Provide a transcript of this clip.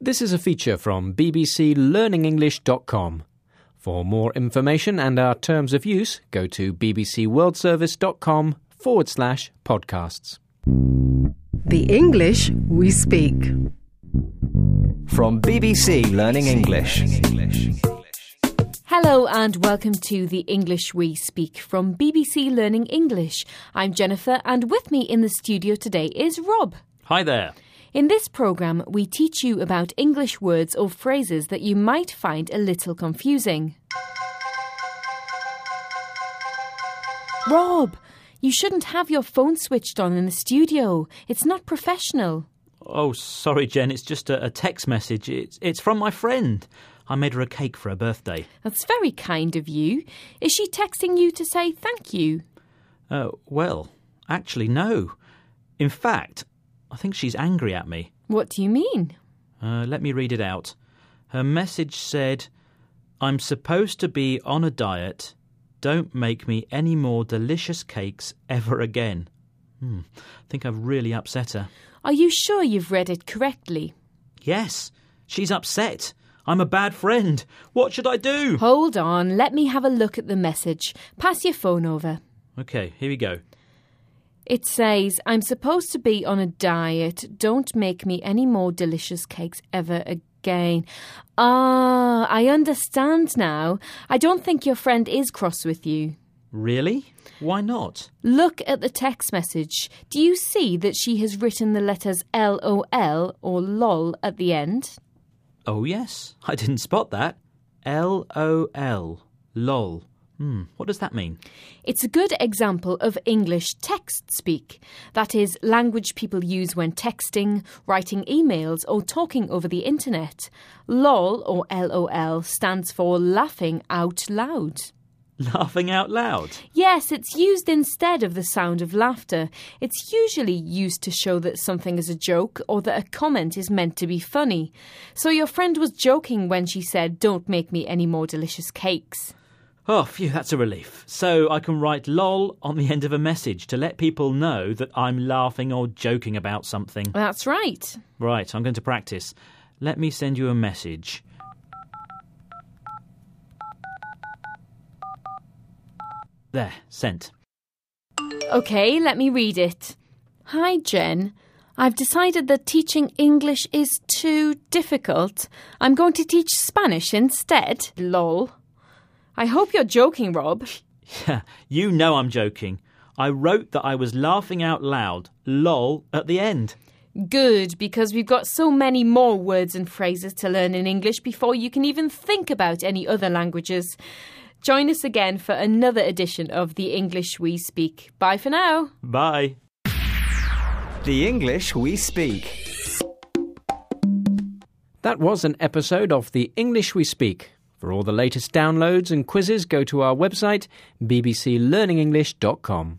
This is a feature from bbclearningenglish.com. For more information and our terms of use, go to bbcworldservice.com forward slash podcasts. The English we speak. From BBC Learning English. Hello and welcome to the English We Speak from BBC Learning English. I'm Jennifer and with me in the studio today is Rob. Hi there. In this programme, we teach you about English words or phrases that you might find a little confusing. Rob, you shouldn't have your phone switched on in the studio. It's not professional. Oh, sorry, Jen. It's just a, a text message. It's it's from my friend. I made her a cake for her birthday. That's very kind of you. Is she texting you to say thank you? Uh, well, actually, no. In fact, I think she's angry at me. What do you mean? Uh, let me read it out. Her message said, I'm supposed to be on a diet. Don't make me any more delicious cakes ever again. Hmm, I think I've really upset her. Are you sure you've read it correctly? Yes, she's upset. I'm a bad friend. What should I do? Hold on, let me have a look at the message. Pass your phone over. Okay, here we go. It says, I'm supposed to be on a diet. Don't make me any more delicious cakes ever again. Ah, I understand now. I don't think your friend is cross with you. Really? Why not? Look at the text message. Do you see that she has written the letters LOL or LOL at the end? Oh, yes. I didn't spot that. L O L. LOL. Hmm, what does that mean? It's a good example of English text speak. That is, language people use when texting, writing emails, or talking over the internet. LOL or LOL stands for laughing out loud. Laughing out loud. Yes, it's used instead of the sound of laughter. It's usually used to show that something is a joke or that a comment is meant to be funny. So your friend was joking when she said, Don't make me any more delicious cakes. Oh, phew, that's a relief. So I can write lol on the end of a message to let people know that I'm laughing or joking about something. That's right. Right, I'm going to practice. Let me send you a message. There, sent. Okay, let me read it. Hi, Jen. I've decided that teaching English is too difficult. I'm going to teach Spanish instead. Lol. I hope you're joking, Rob. Yeah, you know I'm joking. I wrote that I was laughing out loud, lol, at the end. Good, because we've got so many more words and phrases to learn in English before you can even think about any other languages. Join us again for another edition of The English We Speak. Bye for now. Bye. The English we speak. That was an episode of The English We Speak. For all the latest downloads and quizzes, go to our website bbclearningenglish.com.